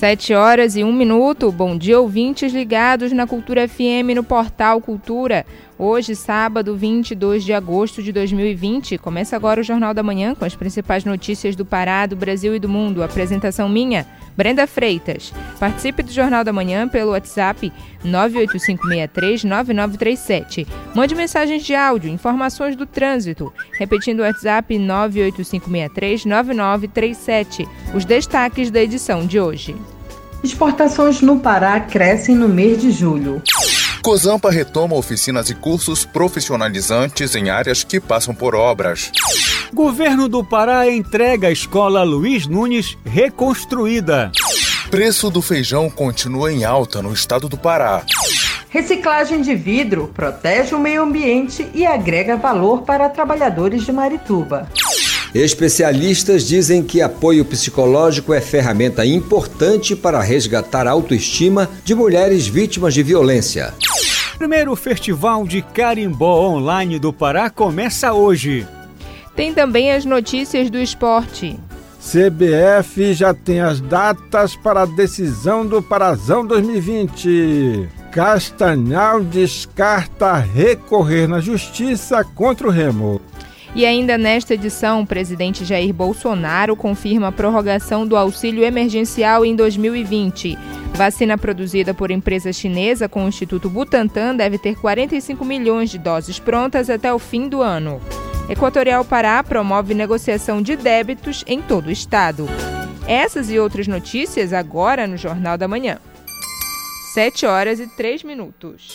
Sete horas e um minuto. Bom dia, ouvintes ligados na Cultura FM no portal Cultura. Hoje, sábado, 22 de agosto de 2020. Começa agora o Jornal da Manhã com as principais notícias do Pará, do Brasil e do mundo. Apresentação minha, Brenda Freitas. Participe do Jornal da Manhã pelo WhatsApp 985639937. Mande mensagens de áudio, informações do trânsito. Repetindo o WhatsApp 985639937. Os destaques da edição de hoje. Exportações no Pará crescem no mês de julho. Cozampa retoma oficinas e cursos profissionalizantes em áreas que passam por obras. Governo do Pará entrega a escola Luiz Nunes reconstruída. Preço do feijão continua em alta no estado do Pará. Reciclagem de vidro protege o meio ambiente e agrega valor para trabalhadores de Marituba. Especialistas dizem que apoio psicológico é ferramenta importante para resgatar a autoestima de mulheres vítimas de violência. Primeiro Festival de Carimbó Online do Pará começa hoje. Tem também as notícias do esporte. CBF já tem as datas para a decisão do Parazão 2020. Castanhal descarta recorrer na justiça contra o Remo. E ainda nesta edição, o presidente Jair Bolsonaro confirma a prorrogação do auxílio emergencial em 2020. Vacina produzida por empresa chinesa com o Instituto Butantan deve ter 45 milhões de doses prontas até o fim do ano. Equatorial Pará promove negociação de débitos em todo o estado. Essas e outras notícias agora no Jornal da Manhã. 7 horas e 3 minutos.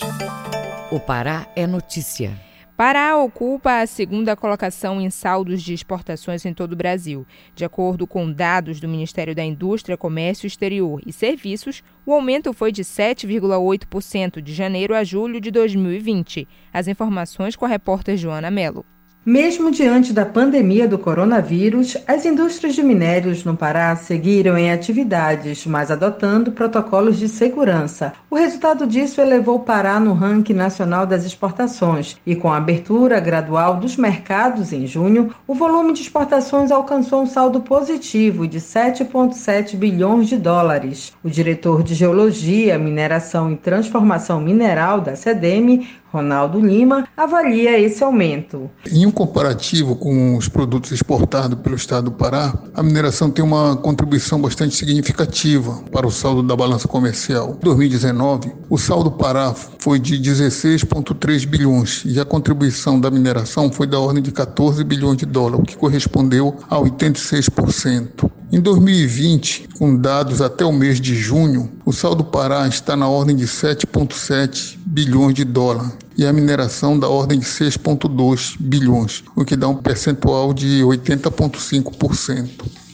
O Pará é notícia. Pará ocupa a segunda colocação em saldos de exportações em todo o Brasil. De acordo com dados do Ministério da Indústria, Comércio Exterior e Serviços, o aumento foi de 7,8% de janeiro a julho de 2020. As informações com a repórter Joana Mello. Mesmo diante da pandemia do coronavírus, as indústrias de minérios no Pará seguiram em atividades, mas adotando protocolos de segurança. O resultado disso elevou o Pará no ranking nacional das exportações e, com a abertura gradual dos mercados em junho, o volume de exportações alcançou um saldo positivo de 7,7 bilhões de dólares. O diretor de Geologia, Mineração e Transformação Mineral da SEDEM, Ronaldo Lima, avalia esse aumento. Em um comparativo com os produtos exportados pelo estado do Pará, a mineração tem uma contribuição bastante significativa para o saldo da balança comercial. Em 2019, o saldo Pará foi de 16,3 bilhões e a contribuição da mineração foi da ordem de 14 bilhões de dólares, o que correspondeu a 86%. Em 2020, com dados até o mês de junho, o saldo Pará está na ordem de 7,7 bilhões de dólares e a mineração da ordem de 6,2 bilhões, o que dá um percentual de 80,5%.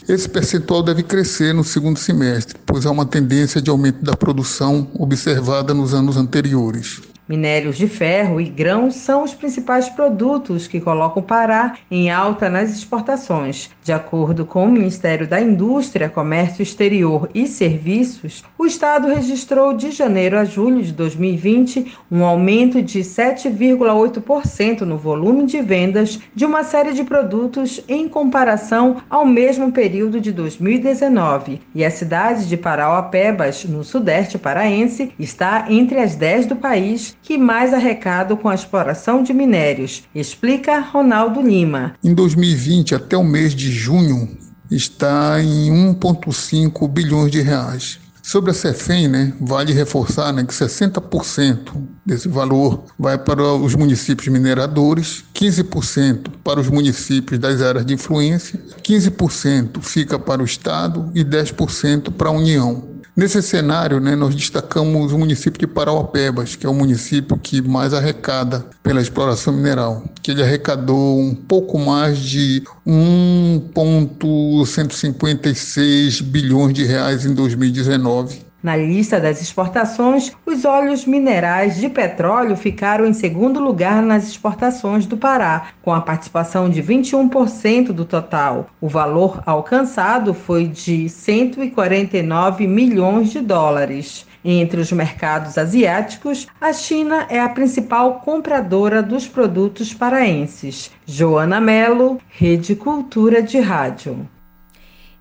Esse percentual deve crescer no segundo semestre, pois há uma tendência de aumento da produção observada nos anos anteriores. Minérios de ferro e grãos são os principais produtos que colocam o Pará em alta nas exportações. De acordo com o Ministério da Indústria, Comércio Exterior e Serviços, o Estado registrou de janeiro a julho de 2020 um aumento de 7,8% no volume de vendas de uma série de produtos em comparação ao mesmo período de 2019. E a cidade de Parauapebas, no sudeste paraense, está entre as 10 do país que mais arrecadam com a exploração de minérios, explica Ronaldo Lima. Em 2020, até o mês de junho, está em 1,5 bilhões de reais. Sobre a CEFEM, né, vale reforçar né, que 60% desse valor vai para os municípios mineradores, 15% para os municípios das áreas de influência, 15% fica para o Estado e 10% para a União. Nesse cenário, né, nós destacamos o município de Parauapebas, que é o município que mais arrecada pela exploração mineral, que ele arrecadou um pouco mais de 1,156 bilhões de reais em 2019 Na lista das exportações, os óleos minerais de petróleo ficaram em segundo lugar nas exportações do Pará, com a participação de 21% do total. O valor alcançado foi de 149 milhões de dólares. Entre os mercados asiáticos, a China é a principal compradora dos produtos paraenses. Joana Melo, Rede Cultura de Rádio.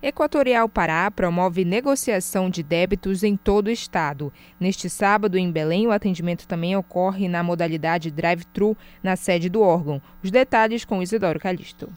Equatorial Pará promove negociação de débitos em todo o estado. Neste sábado, em Belém, o atendimento também ocorre na modalidade drive-thru na sede do órgão. Os detalhes com Isidoro Calixto.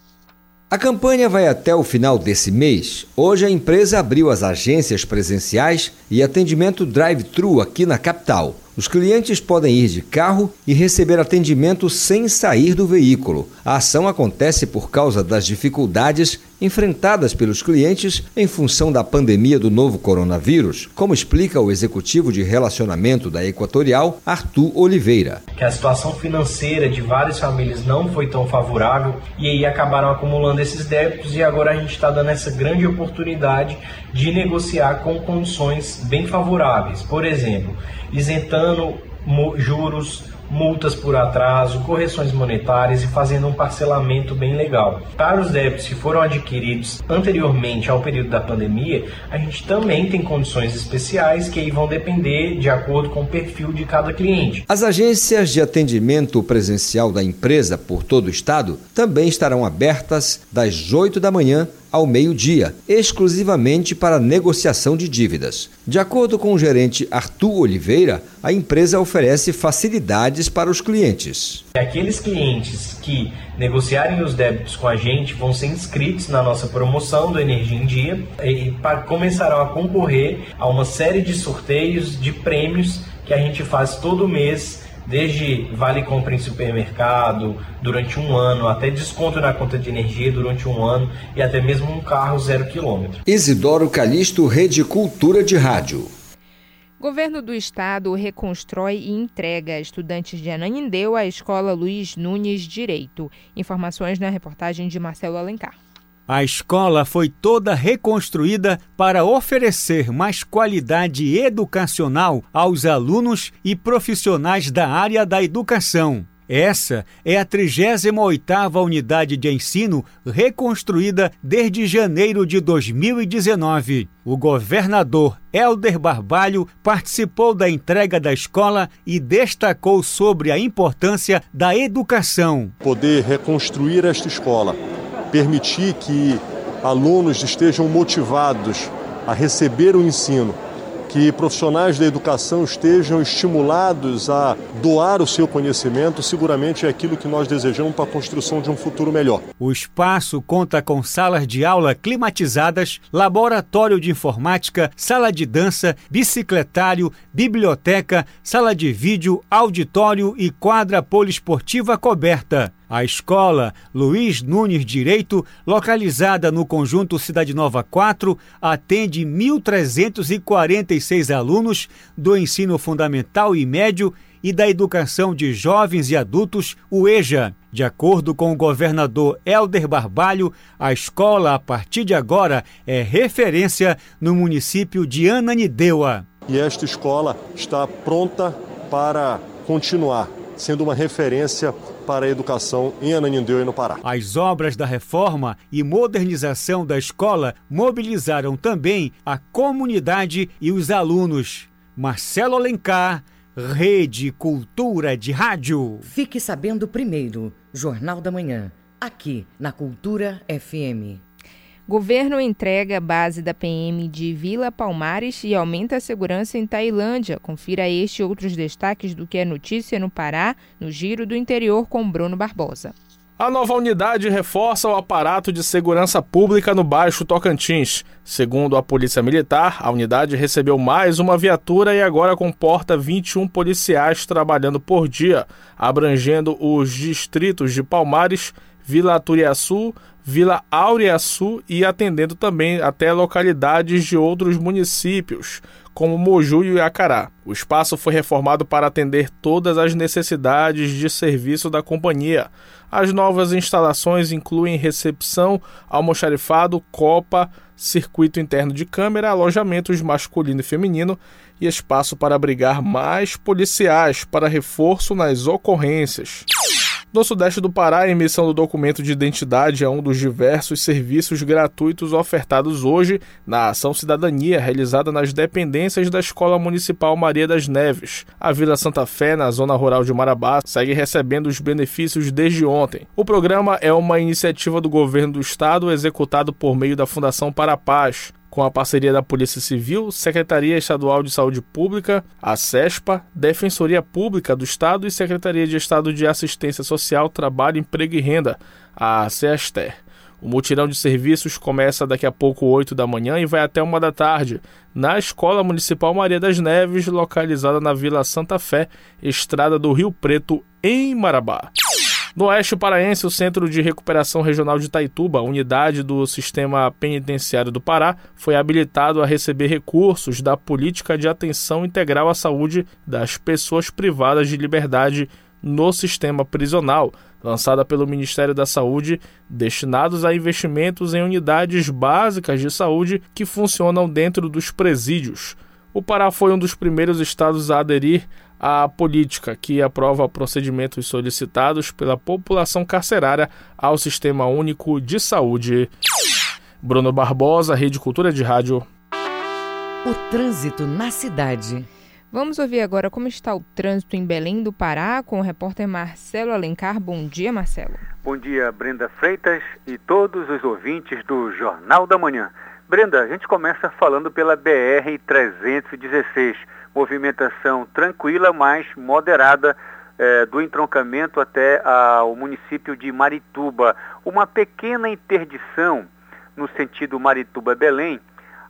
A campanha vai até o final desse mês. Hoje a empresa abriu as agências presenciais e atendimento drive-thru aqui na capital. Os clientes podem ir de carro e receber atendimento sem sair do veículo. A ação acontece por causa das dificuldades enfrentadas pelos clientes em função da pandemia do novo coronavírus, como explica o executivo de relacionamento da Equatorial, Arthur Oliveira. Que a situação financeira de várias famílias não foi tão favorável e aí acabaram acumulando esses débitos e agora a gente está dando essa grande oportunidade de negociar com condições bem favoráveis. Por exemplo, isentando juros, multas por atraso, correções monetárias e fazendo um parcelamento bem legal. Para os débitos que foram adquiridos anteriormente ao período da pandemia, a gente também tem condições especiais que aí vão depender de acordo com o perfil de cada cliente. As agências de atendimento presencial da empresa por todo o estado também estarão abertas das 8 da manhã ao meio-dia, exclusivamente para negociação de dívidas. De acordo com o gerente Arthur Oliveira, a empresa oferece facilidades para os clientes. Aqueles clientes que negociarem os débitos com a gente vão ser inscritos na nossa promoção do Energia em Dia e começarão a concorrer a uma série de sorteios de prêmios que a gente faz todo mês desde vale compra em supermercado durante um ano, até desconto na conta de energia durante um ano e até mesmo um carro zero quilômetro. Isidoro Calixto, Rede Cultura de Rádio. Governo do Estado reconstrói e entrega estudantes de Ananindeu à Escola Luiz Nunes Direito. Informações na reportagem de Marcelo Alencar. A escola foi toda reconstruída para oferecer mais qualidade educacional aos alunos e profissionais da área da educação. Essa é a 38ª unidade de ensino reconstruída desde janeiro de 2019. O governador Helder Barbalho participou da entrega da escola e destacou sobre a importância da educação. Poder reconstruir esta escola permitir que alunos estejam motivados a receber o ensino, que profissionais da educação estejam estimulados a doar o seu conhecimento, seguramente é aquilo que nós desejamos para a construção de um futuro melhor. O espaço conta com salas de aula climatizadas, laboratório de informática, sala de dança, bicicletário, biblioteca, sala de vídeo, auditório e quadra poliesportiva coberta. A escola Luiz Nunes Direito, localizada no conjunto Cidade Nova 4, atende 1.346 alunos do ensino fundamental e médio e da educação de jovens e adultos, o EJA. De acordo com o governador Helder Barbalho, a escola, a partir de agora, é referência no município de Ananindeua. E esta escola está pronta para continuar sendo uma referência para a educação em Ananindeu e no Pará. As obras da reforma e modernização da escola mobilizaram também a comunidade e os alunos. Marcelo Alencar, Rede Cultura de Rádio. Fique sabendo primeiro, Jornal da Manhã, aqui na Cultura FM. Governo entrega base da PM de Vila Palmares e aumenta a segurança em Tailândia. Confira este e outros destaques do que é notícia no Pará, no Giro do Interior com Bruno Barbosa. A nova unidade reforça o aparato de segurança pública no Baixo Tocantins. Segundo a Polícia Militar, a unidade recebeu mais uma viatura e agora comporta 21 policiais trabalhando por dia, abrangendo os distritos de Palmares, Vila Turiaçu, Vila Aureaçu e atendendo também até localidades de outros municípios, como Moju e Acará. O espaço foi reformado para atender todas as necessidades de serviço da companhia. As novas instalações incluem recepção, almoxarifado, copa, circuito interno de câmera, alojamentos masculino e feminino e espaço para abrigar mais policiais para reforço nas ocorrências. No sudeste do Pará, a emissão do documento de identidade é um dos diversos serviços gratuitos ofertados hoje na Ação Cidadania, realizada nas dependências da Escola Municipal Maria das Neves. A Vila Santa Fé, na zona rural de Marabá, segue recebendo os benefícios desde ontem. O programa é uma iniciativa do governo do estado executado por meio da Fundação Para a Paz com a parceria da Polícia Civil, Secretaria Estadual de Saúde Pública, a CESPA, Defensoria Pública do Estado e Secretaria de Estado de Assistência Social, Trabalho, Emprego e Renda, a CESTER. O mutirão de serviços começa daqui a pouco 8 da manhã e vai até uma da tarde, na Escola Municipal Maria das Neves, localizada na Vila Santa Fé, Estrada do Rio Preto, em Marabá. No Oeste Paraense, o Centro de Recuperação Regional de Taituba, unidade do Sistema Penitenciário do Pará, foi habilitado a receber recursos da Política de Atenção Integral à Saúde das Pessoas Privadas de Liberdade no Sistema Prisional, lançada pelo Ministério da Saúde, destinados a investimentos em unidades básicas de saúde que funcionam dentro dos presídios. O Pará foi um dos primeiros estados a aderir à política que aprova procedimentos solicitados pela população carcerária ao Sistema Único de Saúde. Bruno Barbosa, Rede Cultura de Rádio. O trânsito na cidade. Vamos ouvir agora como está o trânsito em Belém do Pará com o repórter Marcelo Alencar. Bom dia, Marcelo. Bom dia, Brenda Freitas e todos os ouvintes do Jornal da Manhã. Brenda, a gente começa falando pela BR-316. Movimentação tranquila, mas moderada é, do entroncamento até o município de Marituba. Uma pequena interdição no sentido Marituba-Belém,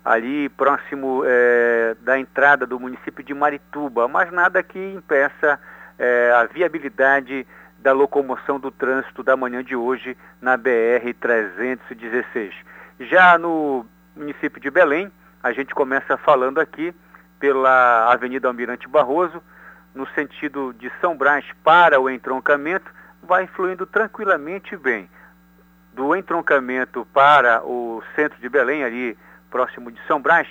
ali próximo é, da entrada do município de Marituba, mas nada que impeça é, a viabilidade da locomoção do trânsito da manhã de hoje na BR-316. Já no município de Belém. A gente começa falando aqui pela Avenida Almirante Barroso, no sentido de São Brás para o entroncamento, vai fluindo tranquilamente bem. Do entroncamento para o centro de Belém, ali próximo de São Brás,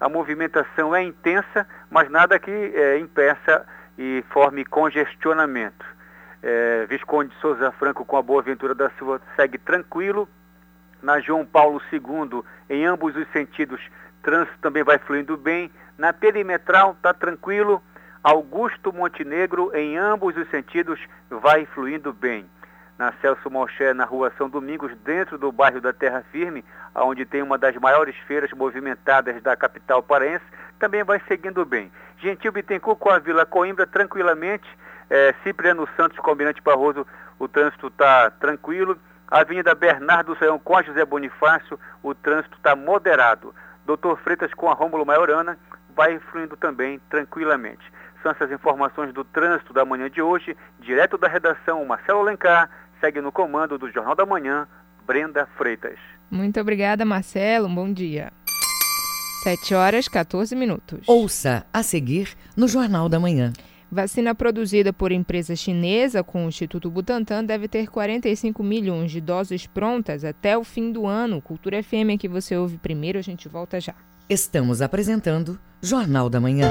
a movimentação é intensa, mas nada que é, impeça e forme congestionamento. É, Visconde Souza Franco com a Boa Ventura da Silva segue tranquilo, na João Paulo II, em ambos os sentidos, trânsito também vai fluindo bem. Na perimetral está tranquilo. Augusto Montenegro, em ambos os sentidos, vai fluindo bem. Na Celso Moché, na rua São Domingos, dentro do bairro da Terra Firme, onde tem uma das maiores feiras movimentadas da capital paraense, também vai seguindo bem. Gentil Bittencourt com a Vila Coimbra, tranquilamente. É, Cipriano Santos, Combinante Barroso, o trânsito está tranquilo. Avenida Bernardo Saião com a José Bonifácio, o trânsito está moderado. Doutor Freitas com a Rômulo Maiorana vai fluindo também tranquilamente. São essas informações do trânsito da manhã de hoje, direto da redação Marcelo Alencar, segue no comando do Jornal da Manhã, Brenda Freitas. Muito obrigada, Marcelo. Um bom dia. 7 horas 14 minutos. Ouça a seguir no Jornal da Manhã. Vacina produzida por empresa chinesa com o Instituto Butantan deve ter 45 milhões de doses prontas até o fim do ano. Cultura FM que você ouve primeiro, a gente volta já. Estamos apresentando Jornal da Manhã.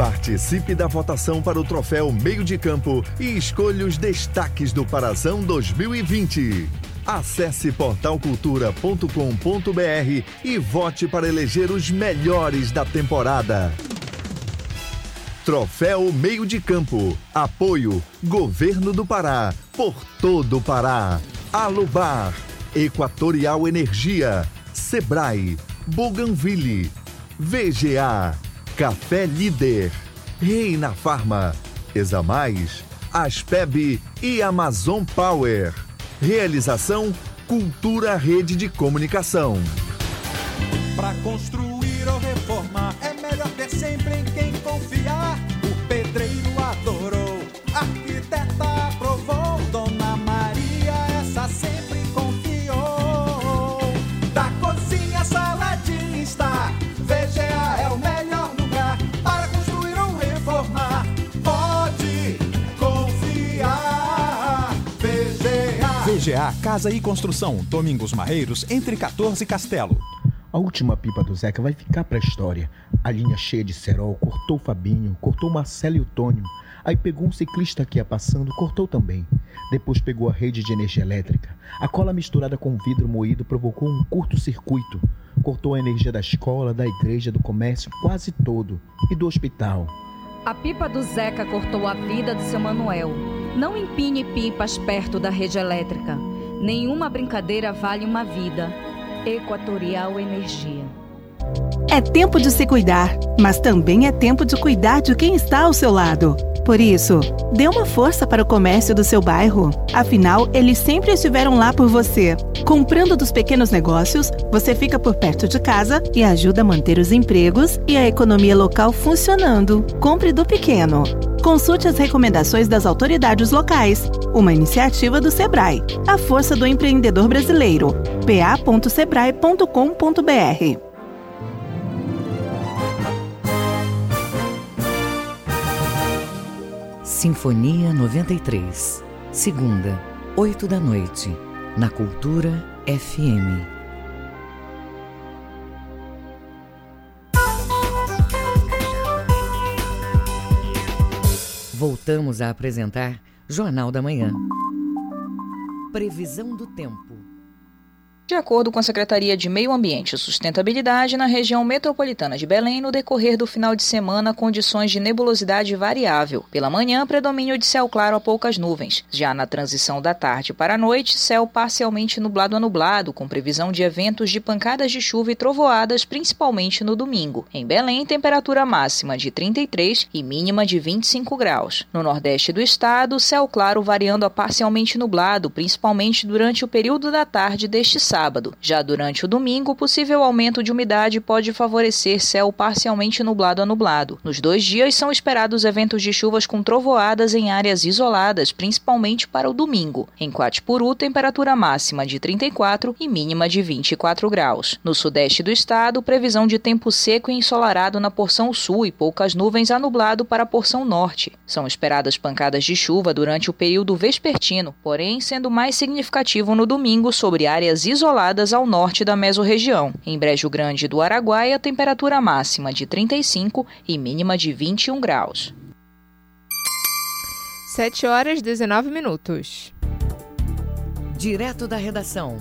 Participe da votação para o troféu Meio de Campo e escolha os destaques do Parazão 2020. Acesse portalcultura.com.br e vote para eleger os melhores da temporada. Troféu Meio de Campo. Apoio Governo do Pará. Por todo o Pará. Alubar. Equatorial Energia, Sebrae, Bougainville, VGA, Café Líder, Reina Farma, Examais, Aspeb e Amazon Power. Realização Cultura Rede de Comunicação. Para construir VGA Casa e Construção, Domingos Marreiros, entre 14 e Castelo. A última pipa do Zeca vai ficar pra história. A linha cheia de cerol cortou Fabinho, cortou Marcelo e o Tônio. Aí pegou um ciclista que ia passando, cortou também. Depois pegou a rede de energia elétrica. A cola misturada com vidro moído provocou um curto-circuito. Cortou a energia da escola, da igreja, do comércio, quase todo. E do hospital. A pipa do Zeca cortou a vida do seu Manuel. Não empine pipas perto da rede elétrica. Nenhuma brincadeira vale uma vida. Equatorial Energia. É tempo de se cuidar, mas também é tempo de cuidar de quem está ao seu lado. Por isso, dê uma força para o comércio do seu bairro. Afinal, eles sempre estiveram lá por você. Comprando dos pequenos negócios, você fica por perto de casa e ajuda a manter os empregos e a economia local funcionando. Compre do pequeno. Consulte as recomendações das autoridades locais. Uma iniciativa do Sebrae. A força do empreendedor brasileiro. pa.sebrae.com.br Sinfonia 93. Segunda, 8 da noite, na Cultura FM. Voltamos a apresentar Jornal da Manhã. Previsão do tempo. De acordo com a Secretaria de Meio Ambiente e Sustentabilidade, na região metropolitana de Belém, no decorrer do final de semana, condições de nebulosidade variável. Pela manhã, predomínio de céu claro a poucas nuvens. Já na transição da tarde para a noite, céu parcialmente nublado a nublado, com previsão de eventos de pancadas de chuva e trovoadas, principalmente no domingo. Em Belém, temperatura máxima de 33 e mínima de 25 graus. No nordeste do estado, céu claro variando a parcialmente nublado, principalmente durante o período da tarde deste sábado sábado. Já durante o domingo, possível aumento de umidade pode favorecer céu parcialmente nublado a nublado. Nos dois dias são esperados eventos de chuvas com trovoadas em áreas isoladas, principalmente para o domingo. Em Quatipuru, temperatura máxima de 34 e mínima de 24 graus. No sudeste do estado, previsão de tempo seco e ensolarado na porção sul e poucas nuvens a nublado para a porção norte. São esperadas pancadas de chuva durante o período vespertino, porém sendo mais significativo no domingo sobre áreas isoladas isoladas ao norte da mesorregião. Em Brejo Grande do Araguaia, temperatura máxima de 35 e mínima de 21 graus. 7 horas 19 minutos. Direto da redação.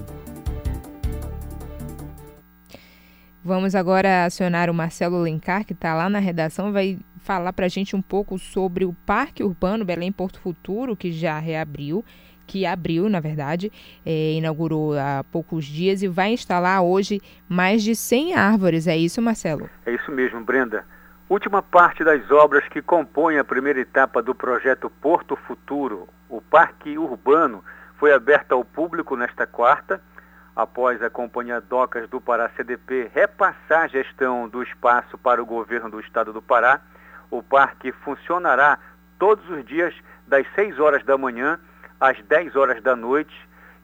Vamos agora acionar o Marcelo Lencar, que está lá na redação, vai falar para a gente um pouco sobre o Parque Urbano Belém Porto Futuro, que já reabriu que abriu, na verdade, é, inaugurou há poucos dias e vai instalar hoje mais de 100 árvores. É isso, Marcelo? É isso mesmo, Brenda. Última parte das obras que compõem a primeira etapa do projeto Porto Futuro, o Parque Urbano, foi aberto ao público nesta quarta, após a Companhia Docas do Pará CDP repassar a gestão do espaço para o governo do estado do Pará. O parque funcionará todos os dias das 6 horas da manhã às 10 horas da noite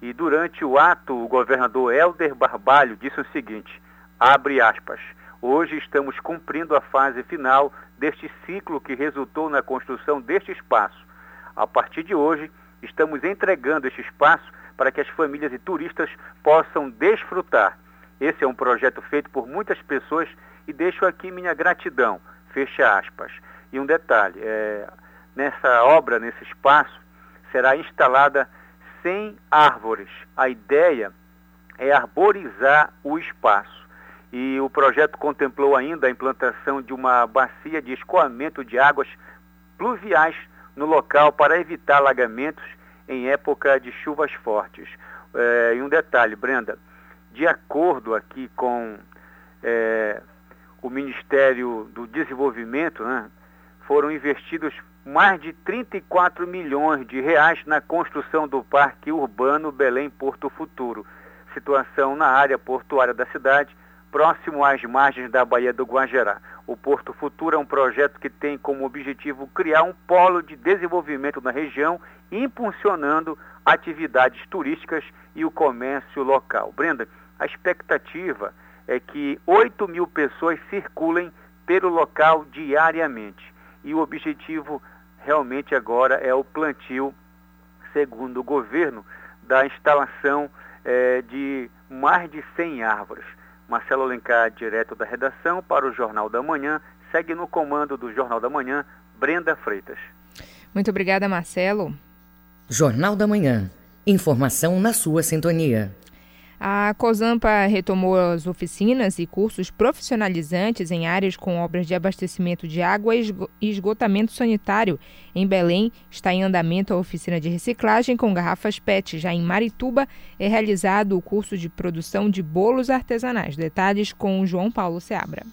e durante o ato o governador Helder Barbalho disse o seguinte, abre aspas, hoje estamos cumprindo a fase final deste ciclo que resultou na construção deste espaço. A partir de hoje, estamos entregando este espaço para que as famílias e turistas possam desfrutar. Esse é um projeto feito por muitas pessoas e deixo aqui minha gratidão, fecha aspas. E um detalhe, é, nessa obra, nesse espaço, será instalada 100 árvores. A ideia é arborizar o espaço. E o projeto contemplou ainda a implantação de uma bacia de escoamento de águas pluviais no local para evitar alagamentos em época de chuvas fortes. É, e um detalhe, Brenda, de acordo aqui com é, o Ministério do Desenvolvimento, né, foram investidos mais de 34 milhões de reais na construção do Parque Urbano Belém Porto Futuro, situação na área portuária da cidade, próximo às margens da Baía do Guajerá. O Porto Futuro é um projeto que tem como objetivo criar um polo de desenvolvimento na região, impulsionando atividades turísticas e o comércio local. Brenda, a expectativa é que 8 mil pessoas circulem pelo local diariamente. E o objetivo realmente agora é o plantio, segundo o governo, da instalação é, de mais de 100 árvores. Marcelo Alencar, direto da redação para o Jornal da Manhã, segue no comando do Jornal da Manhã, Brenda Freitas. Muito obrigada, Marcelo. Jornal da Manhã. Informação na sua sintonia. A COSAMPA retomou as oficinas e cursos profissionalizantes em áreas com obras de abastecimento de água e esgotamento sanitário. Em Belém, está em andamento a oficina de reciclagem com garrafas PET. Já em Marituba, é realizado o curso de produção de bolos artesanais. Detalhes com João Paulo Seabra.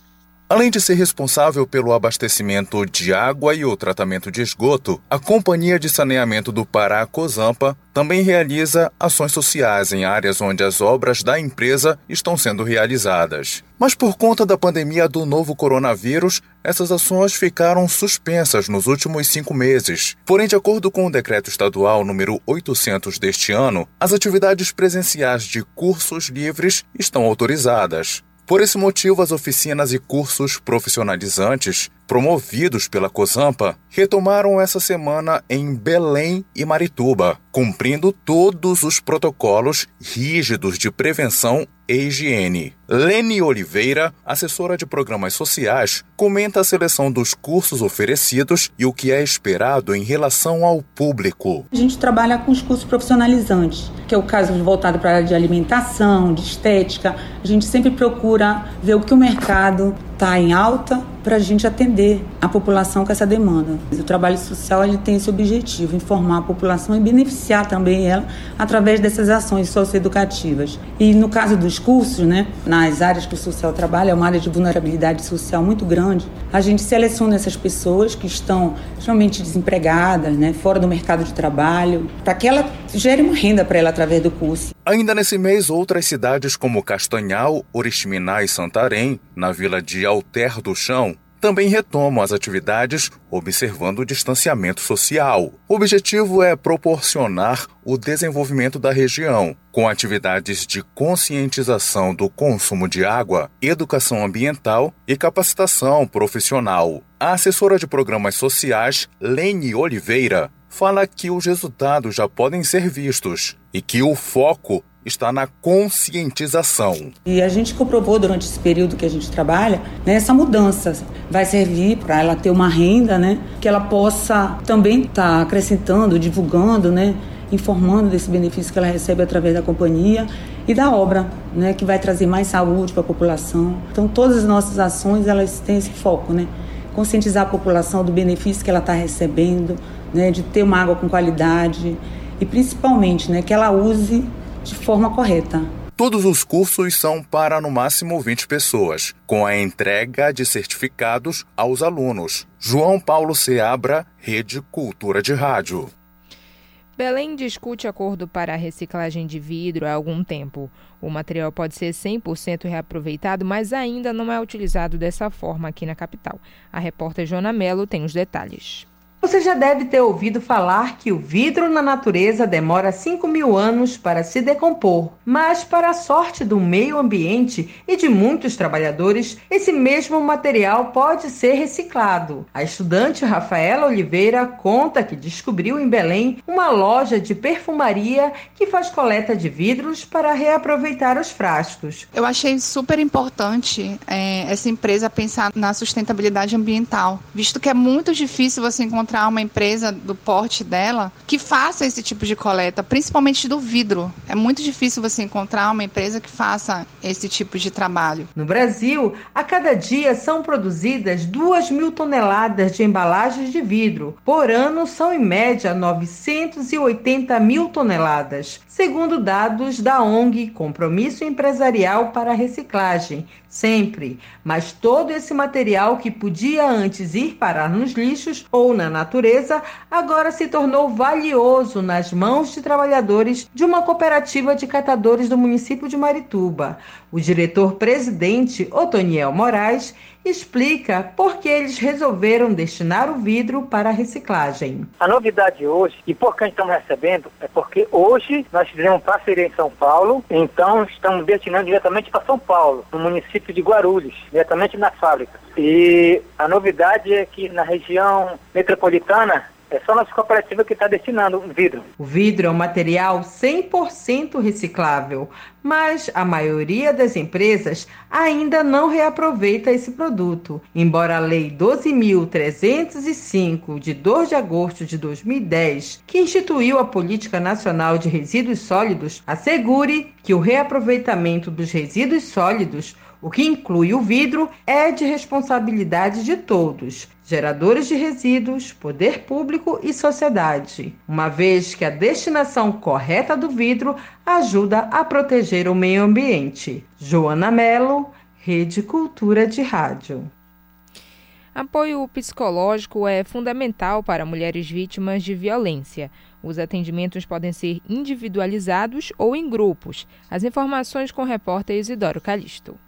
Além de ser responsável pelo abastecimento de água e o tratamento de esgoto, a Companhia de Saneamento do Pará, COSAMPA, também realiza ações sociais em áreas onde as obras da empresa estão sendo realizadas. Mas por conta da pandemia do novo coronavírus, essas ações ficaram suspensas nos últimos cinco meses. Porém, de acordo com o decreto estadual número 800 deste ano, as atividades presenciais de cursos livres estão autorizadas. Por esse motivo, as oficinas e cursos profissionalizantes promovidos pela COSAMPA retomaram essa semana em Belém e Marituba, cumprindo todos os protocolos rígidos de prevenção e higiene. Lene Oliveira, assessora de programas sociais, comenta a seleção dos cursos oferecidos e o que é esperado em relação ao público. A gente trabalha com os cursos profissionalizantes, que é o caso voltado para a área de alimentação, de estética. A gente sempre procura ver o que o mercado está em alta para a gente atender a população com essa demanda. O trabalho social ele tem esse objetivo, informar a população e beneficiar também ela através dessas ações socioeducativas. E no caso dos cursos, né, nas áreas que o social trabalha, é uma área de vulnerabilidade social muito grande, a gente seleciona essas pessoas que estão extremamente desempregadas, né, fora do mercado de trabalho, para que ela gere uma renda para ela através do curso. Ainda nesse mês, outras cidades como Castanhal, Oriximiná e Santarém, na vila de Alter do Chão, também retomam as atividades observando o distanciamento social. O objetivo é proporcionar o desenvolvimento da região, com atividades de conscientização do consumo de água, educação ambiental e capacitação profissional. A assessora de programas sociais, Lene Oliveira, fala que os resultados já podem ser vistos e que o foco está na conscientização. E a gente comprovou durante esse período que a gente trabalha, né, essa mudança vai servir para ela ter uma renda, né, que ela possa também estar tá acrescentando, divulgando, né, informando desse benefício que ela recebe através da companhia e da obra, né, que vai trazer mais saúde para a população. Então todas as nossas ações elas têm esse foco, né, conscientizar a população do benefício que ela está recebendo, né, de ter uma água com qualidade e principalmente né, que ela use de forma correta. Todos os cursos são para no máximo 20 pessoas, com a entrega de certificados aos alunos. João Paulo Seabra, Rede Cultura de Rádio. Belém discute acordo para a reciclagem de vidro há algum tempo. O material pode ser 100% reaproveitado, mas ainda não é utilizado dessa forma aqui na capital. A repórter Joana Mello tem os detalhes. Você já deve ter ouvido falar que o vidro na natureza demora 5 mil anos para se decompor, mas, para a sorte do meio ambiente e de muitos trabalhadores, esse mesmo material pode ser reciclado. A estudante Rafaela Oliveira conta que descobriu em Belém uma loja de perfumaria que faz coleta de vidros para reaproveitar os frascos. Eu achei super importante é, essa empresa pensar na sustentabilidade ambiental, visto que é muito difícil você encontrar encontrar uma empresa do porte dela que faça esse tipo de coleta, principalmente do vidro. É muito difícil você encontrar uma empresa que faça esse tipo de trabalho. No Brasil, a cada dia são produzidas 2 mil toneladas de embalagens de vidro. Por ano, são em média 980 mil toneladas, segundo dados da ONG Compromisso Empresarial para a Reciclagem, sempre. Mas todo esse material que podia antes ir parar nos lixos ou na natureza, agora se tornou valioso nas mãos de trabalhadores de uma cooperativa de catadores do município de Marituba. O diretor-presidente, Otoniel Moraes, explica por que eles resolveram destinar o vidro para a reciclagem. A novidade hoje, e por que estamos recebendo, é porque hoje nós fizemos parceria em São Paulo, então estamos destinando diretamente para São Paulo, no município de Guarulhos, diretamente na fábrica. E a novidade é que na região metropolitana é só nossa cooperativa que está destinando o vidro. O vidro é um material 100% reciclável, mas a maioria das empresas ainda não reaproveita esse produto. Embora a Lei 12.305, de 2 de agosto de 2010, que instituiu a Política Nacional de Resíduos Sólidos, assegure que o reaproveitamento dos resíduos sólidos o que inclui o vidro, é de responsabilidade de todos, geradores de resíduos, poder público e sociedade, uma vez que a destinação correta do vidro ajuda a proteger o meio ambiente. Joana Mello, Rede Cultura de Rádio. Apoio psicológico é fundamental para mulheres vítimas de violência. Os atendimentos podem ser individualizados ou em grupos. As informações com o repórter Isidoro Calixto.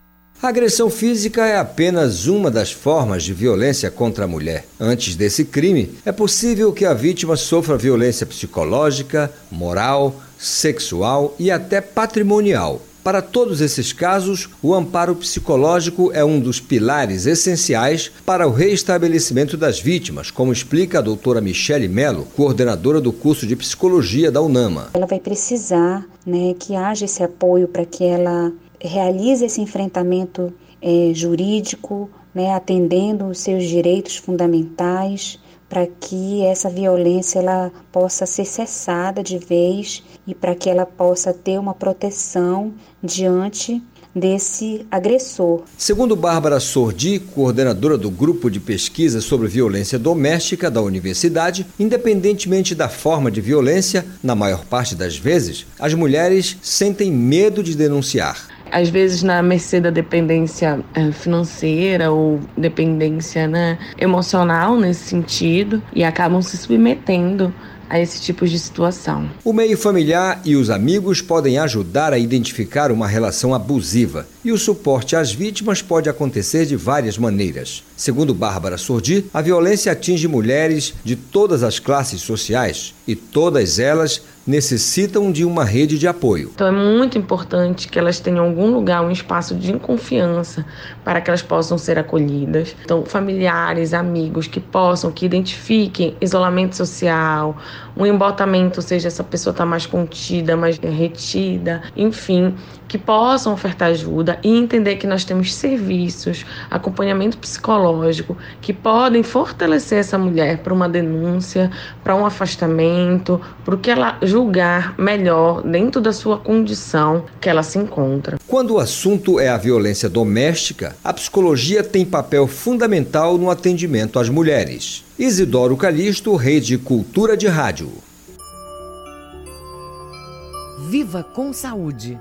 A agressão física é apenas uma das formas de violência contra a mulher. Antes desse crime, é possível que a vítima sofra violência psicológica, moral, sexual e até patrimonial. Para todos esses casos, o amparo psicológico é um dos pilares essenciais para o reestabelecimento das vítimas, como explica a doutora Michele Mello, coordenadora do curso de psicologia da UNAMA. Ela vai precisar né, que haja esse apoio para que ela realize esse enfrentamento é, jurídico, né, atendendo os seus direitos fundamentais, para que essa violência ela possa ser cessada de vez e para que ela possa ter uma proteção diante desse agressor. Segundo Bárbara Sordi, coordenadora do grupo de pesquisa sobre violência doméstica da universidade, independentemente da forma de violência, na maior parte das vezes, as mulheres sentem medo de denunciar às vezes na mercê da dependência é, financeira ou dependência né, emocional nesse sentido e acabam se submetendo a esse tipo de situação. O meio familiar e os amigos podem ajudar a identificar uma relação abusiva e o suporte às vítimas pode acontecer de várias maneiras. Segundo Bárbara Sordi, a violência atinge mulheres de todas as classes sociais e todas elas necessitam de uma rede de apoio. Então é muito importante que elas tenham algum lugar, um espaço de confiança para que elas possam ser acolhidas. Então, familiares, amigos que possam, que identifiquem isolamento social, um embotamento, ou seja, essa pessoa está mais contida, mais retida, enfim, que possam ofertar ajuda e entender que nós temos serviços, acompanhamento psicológico que podem fortalecer essa mulher para uma denúncia, para um afastamento, para o que ela julgar melhor dentro da sua condição que ela se encontra. Quando o assunto é a violência doméstica, a psicologia tem papel fundamental no atendimento às mulheres. Isidoro Calixto, Rede Cultura de Rádio. Viva com saúde.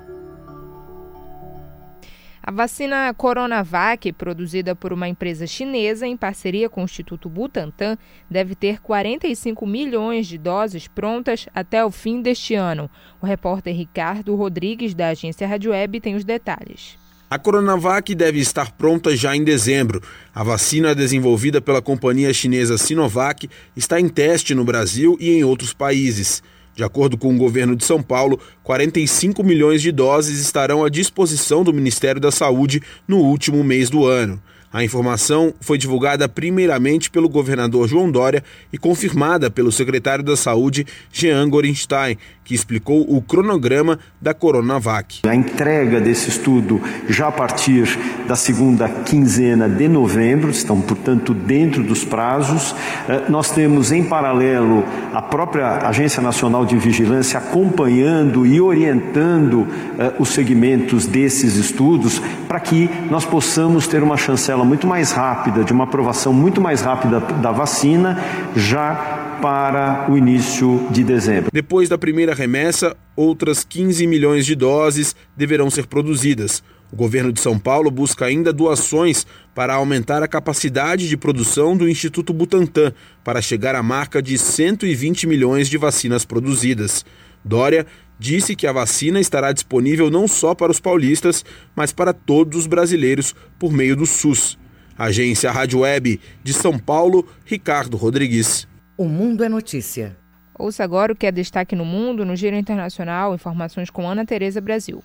A vacina Coronavac, produzida por uma empresa chinesa em parceria com o Instituto Butantan, deve ter 45 milhões de doses prontas até o fim deste ano. O repórter Ricardo Rodrigues, da agência Rádio Web, tem os detalhes. A Coronavac deve estar pronta já em dezembro. A vacina desenvolvida pela companhia chinesa Sinovac está em teste no Brasil e em outros países. De acordo com o governo de São Paulo, 45 milhões de doses estarão à disposição do Ministério da Saúde no último mês do ano. A informação foi divulgada primeiramente pelo governador João Dória e confirmada pelo secretário da Saúde, Jean Gorenstein, que explicou o cronograma da Coronavac. A entrega desse estudo já a partir da segunda quinzena de novembro, estão, portanto, dentro dos prazos. Eh, nós temos, em paralelo, a própria Agência Nacional de Vigilância acompanhando e orientando eh, os segmentos desses estudos para que nós possamos ter uma chancela muito mais rápida, de uma aprovação muito mais rápida da vacina, já para o início de dezembro. Depois da primeira remessa, outras 15 milhões de doses deverão ser produzidas. O governo de São Paulo busca ainda doações para aumentar a capacidade de produção do Instituto Butantan, para chegar à marca de 120 milhões de vacinas produzidas. Dória disse que a vacina estará disponível não só para os paulistas, mas para todos os brasileiros por meio do SUS. Agência Rádio Web de São Paulo, Ricardo Rodrigues. O Mundo é Notícia. Ouça agora o que é destaque no mundo, no Giro Internacional, informações com Ana Tereza Brasil.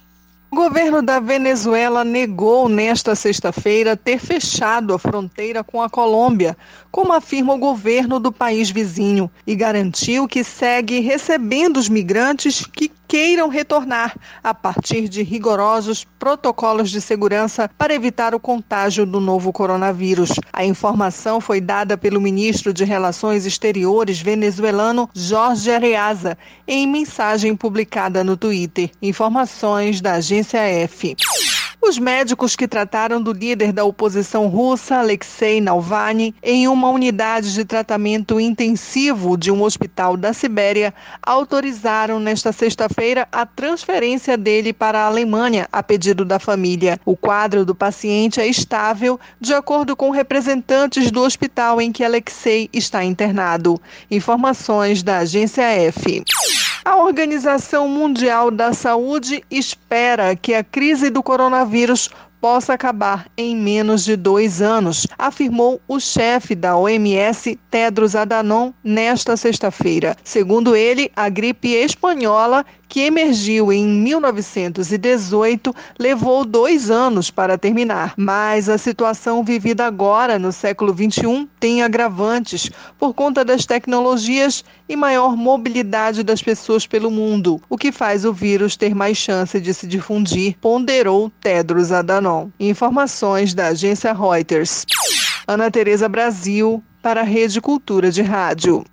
O governo da Venezuela negou nesta sexta-feira ter fechado a fronteira com a Colômbia, como afirma o governo do país vizinho, e garantiu que segue recebendo os migrantes que queiram retornar a partir de rigorosos protocolos de segurança para evitar o contágio do novo coronavírus. A informação foi dada pelo ministro de Relações Exteriores venezuelano Jorge Areaza em mensagem publicada no Twitter. Informações da agência F. Os médicos que trataram do líder da oposição russa, Alexei Navalny, em uma unidade de tratamento intensivo de um hospital da Sibéria, autorizaram nesta sexta-feira a transferência dele para a Alemanha a pedido da família. O quadro do paciente é estável, de acordo com representantes do hospital em que Alexei está internado. Informações da agência F. A Organização Mundial da Saúde espera que a crise do coronavírus possa acabar em menos de dois anos, afirmou o chefe da OMS, Tedros Adhanom, nesta sexta-feira. Segundo ele, a gripe espanhola que emergiu em 1918, levou dois anos para terminar. Mas a situação vivida agora, no século XXI, tem agravantes por conta das tecnologias e maior mobilidade das pessoas pelo mundo, o que faz o vírus ter mais chance de se difundir, ponderou Tedros Adhanom. Informações da agência Reuters. Ana Tereza Brasil, para a Rede Cultura de Rádio.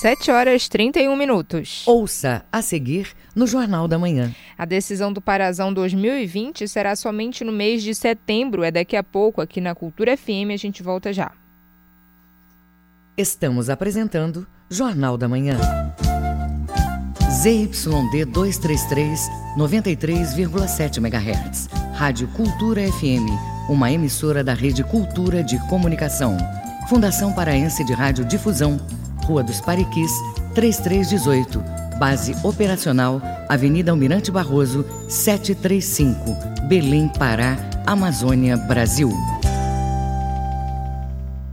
7 horas 31 minutos. Ouça a seguir no Jornal da Manhã. A decisão do Parazão 2020 será somente no mês de setembro. É daqui a pouco aqui na Cultura FM. A gente volta já. Estamos apresentando Jornal da Manhã. ZYD 233, 93,7 MHz. Rádio Cultura FM. Uma emissora da Rede Cultura de Comunicação. Fundação Paraense de Rádio Difusão Rua dos Pariquis, 3318. Base operacional, Avenida Almirante Barroso, 735, Belém, Pará, Amazônia, Brasil.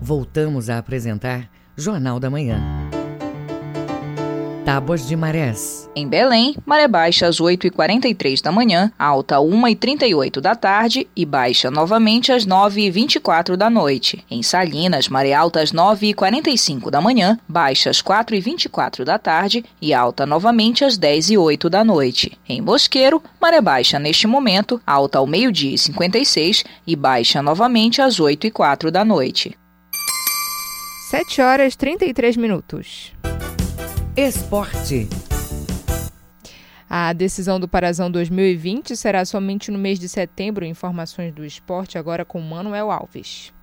Voltamos a apresentar Jornal da Manhã. Tábuas de Marés. Em Belém, maré baixa às 8h43 da manhã, alta 1h38 da tarde e baixa novamente às 9h24 da noite. Em Salinas, maré alta às 9h45 da manhã, baixa às 4h24 da tarde e alta novamente às 10h08 da noite. Em Bosqueiro, maré baixa neste momento, alta ao meio-dia e 56 e baixa novamente às 8h04 da noite. 7 horas 33 minutos. Esporte. A decisão do Parazão 2020 será somente no mês de setembro. Informações do esporte agora com Manuel Alves.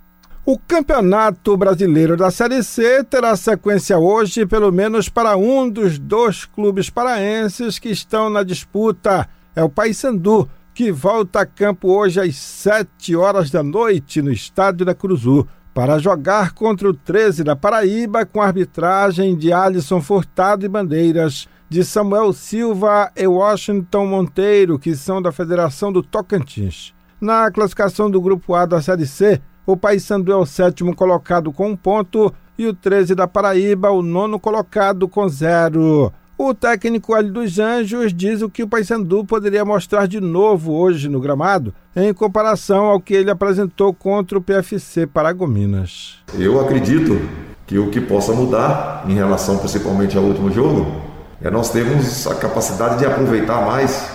O Campeonato Brasileiro da Série C terá sequência hoje, pelo menos para um dos dois clubes paraenses que estão na disputa. É o Paysandu, que volta a campo hoje às 7 horas da noite no estádio da Cruzu para jogar contra o 13 da Paraíba com arbitragem de Alisson Furtado e bandeiras de Samuel Silva e Washington Monteiro, que são da Federação do Tocantins. Na classificação do Grupo A da Série C, o Paysandu é o sétimo colocado com um ponto e o 13 da Paraíba o nono colocado com zero. O técnico Ali dos Anjos diz o que o Paysandu poderia mostrar de novo hoje no gramado, em comparação ao que ele apresentou contra o PFC Paragominas. Eu acredito que o que possa mudar, em relação principalmente ao último jogo, é nós termos a capacidade de aproveitar mais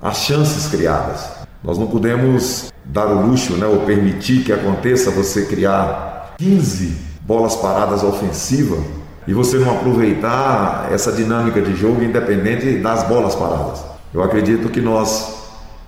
as chances criadas. Nós não podemos dar o luxo, né, ou permitir que aconteça você criar 15 bolas paradas ofensivas e você não aproveitar essa dinâmica de jogo independente das bolas paradas. Eu acredito que nós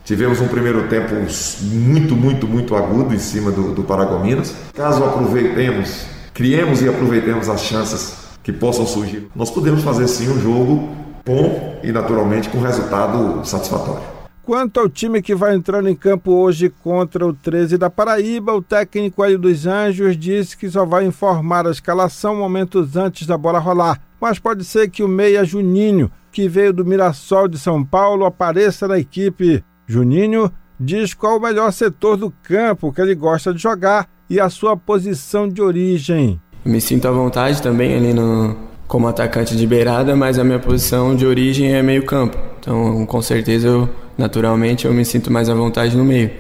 tivemos um primeiro tempo muito, muito, muito agudo em cima do, do Paragominas. Caso aproveitemos, criemos e aproveitemos as chances que possam surgir, nós podemos fazer sim um jogo bom e naturalmente com resultado satisfatório. Quanto ao time que vai entrando em campo hoje contra o 13 da Paraíba, o técnico Hélio dos Anjos disse que só vai informar a escalação momentos antes da bola rolar. Mas pode ser que o meia Juninho, que veio do Mirassol de São Paulo, apareça na equipe. Juninho diz qual o melhor setor do campo que ele gosta de jogar e a sua posição de origem. Me sinto à vontade também ali no, como atacante de beirada, mas a minha posição de origem é meio campo. Então, com certeza eu naturalmente eu me sinto mais à vontade no meio.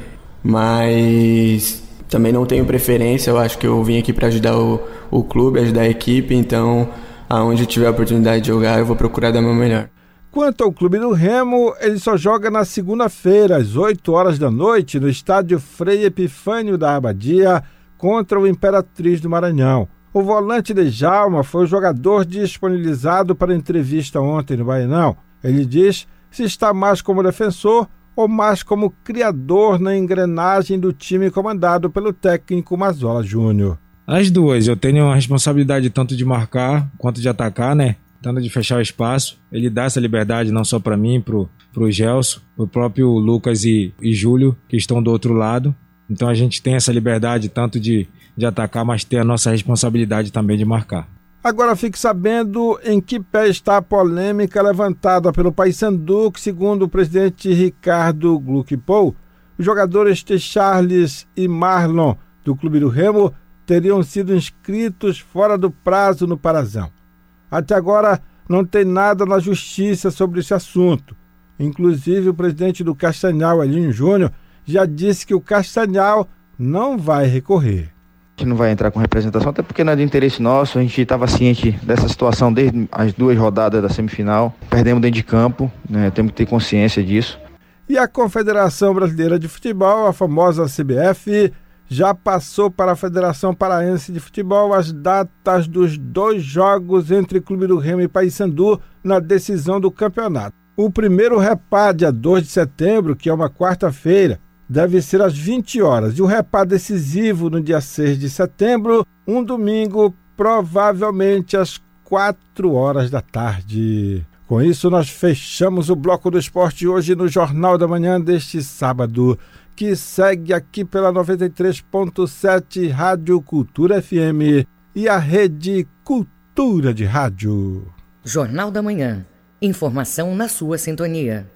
Mas também não tenho preferência, eu acho que eu vim aqui para ajudar o, o clube, ajudar a equipe, então aonde tiver a oportunidade de jogar eu vou procurar dar meu melhor. Quanto ao Clube do Remo, ele só joga na segunda-feira, às 8 horas da noite, no estádio Frei Epifânio da Abadia, contra o Imperatriz do Maranhão. O volante de Jalma foi o jogador disponibilizado para entrevista ontem no Baianão. Ele diz se está mais como defensor ou mais como criador na engrenagem do time comandado pelo técnico Mazola Júnior. As duas, eu tenho a responsabilidade tanto de marcar quanto de atacar, né? Tanto de fechar o espaço. Ele dá essa liberdade não só para mim, pro, pro Gelson, o próprio Lucas e, e Júlio, que estão do outro lado. Então a gente tem essa liberdade tanto de, de atacar, mas tem a nossa responsabilidade também de marcar. Agora fique sabendo em que pé está a polêmica levantada pelo Paysandu, que segundo o presidente Ricardo Gluckpol, os jogadores T. Charles e Marlon do Clube do Remo teriam sido inscritos fora do prazo no Parazão. Até agora não tem nada na justiça sobre esse assunto. Inclusive o presidente do Castanhal, Elinho Júnior, já disse que o Castanhal não vai recorrer. Gente não vai entrar com representação, até porque não é de interesse nosso. A gente estava ciente dessa situação desde as duas rodadas da semifinal. Perdemos dentro de campo, né? temos que ter consciência disso. E a Confederação Brasileira de Futebol, a famosa CBF, já passou para a Federação Paraense de Futebol as datas dos dois jogos entre Clube do Remo e Paysandu na decisão do campeonato. O primeiro repá, dia 2 de setembro, que é uma quarta-feira, deve ser às 20 horas. E o repá decisivo no dia 6 de setembro, um domingo, provavelmente às 4 horas da tarde. Com isso, nós fechamos o bloco do esporte hoje no Jornal da Manhã deste sábado, que segue aqui pela 93.7 Rádio Cultura FM e a Rede Cultura de Rádio. Jornal da Manhã. Informação na sua sintonia.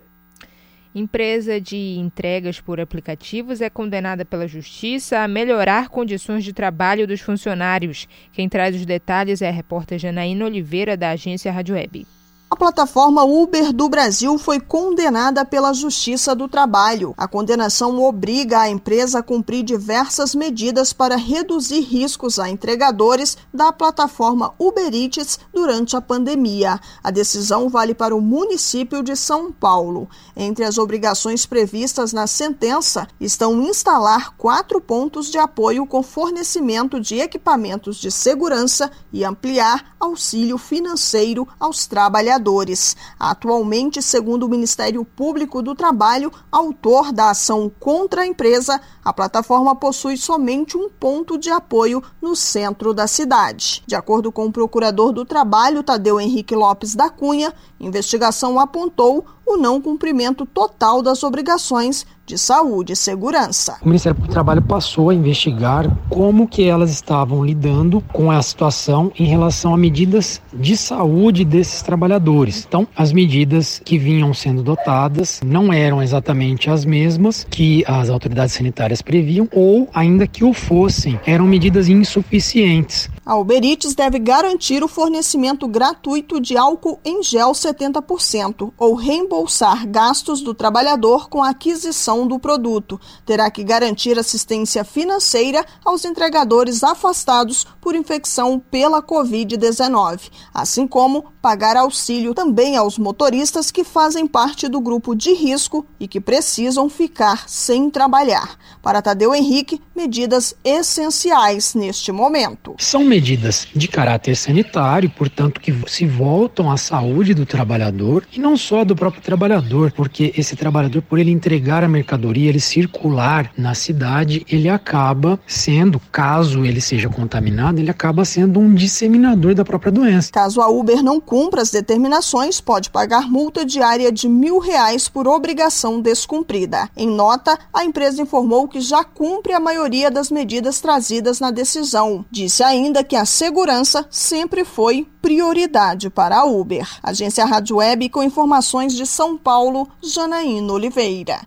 Empresa de entregas por aplicativos é condenada pela Justiça a melhorar condições de trabalho dos funcionários. Quem traz os detalhes é a repórter Janaína Oliveira, da agência Rádio Web. A plataforma Uber do Brasil foi condenada pela Justiça do Trabalho. A condenação obriga a empresa a cumprir diversas medidas para reduzir riscos a entregadores da plataforma Uber Eats durante a pandemia. A decisão vale para o município de São Paulo. Entre as obrigações previstas na sentença estão instalar quatro pontos de apoio com fornecimento de equipamentos de segurança e ampliar auxílio financeiro aos trabalhadores trabalhadores. Atualmente, segundo o Ministério Público do Trabalho, autor da ação contra a empresa, a plataforma possui somente um ponto de apoio no centro da cidade. De acordo com o procurador do Trabalho, Tadeu Henrique Lopes da Cunha, investigação apontou o não cumprimento total das obrigações de saúde e segurança. O Ministério do Trabalho passou a investigar como que elas estavam lidando com a situação em relação a medidas de saúde desses trabalhadores. Então, as medidas que vinham sendo dotadas não eram exatamente as mesmas que as autoridades sanitárias previam ou ainda que o fossem, eram medidas insuficientes. A Uber Eats deve garantir o fornecimento gratuito de álcool em gel 70% ou reembolsar gastos do trabalhador com a aquisição do produto. Terá que garantir assistência financeira aos entregadores afastados por infecção pela Covid-19, assim como pagar auxílio também aos motoristas que fazem parte do grupo de risco e que precisam ficar sem trabalhar. Para Tadeu Henrique, medidas essenciais neste momento. São de caráter sanitário, portanto, que se voltam à saúde do trabalhador e não só do próprio trabalhador, porque esse trabalhador, por ele entregar a mercadoria, ele circular na cidade, ele acaba sendo, caso ele seja contaminado, ele acaba sendo um disseminador da própria doença. Caso a Uber não cumpra as determinações, pode pagar multa diária de mil reais por obrigação descumprida. Em nota, a empresa informou que já cumpre a maioria das medidas trazidas na decisão. Disse ainda que a segurança sempre foi prioridade para a Uber. Agência Rádio Web com informações de São Paulo, Janaína Oliveira.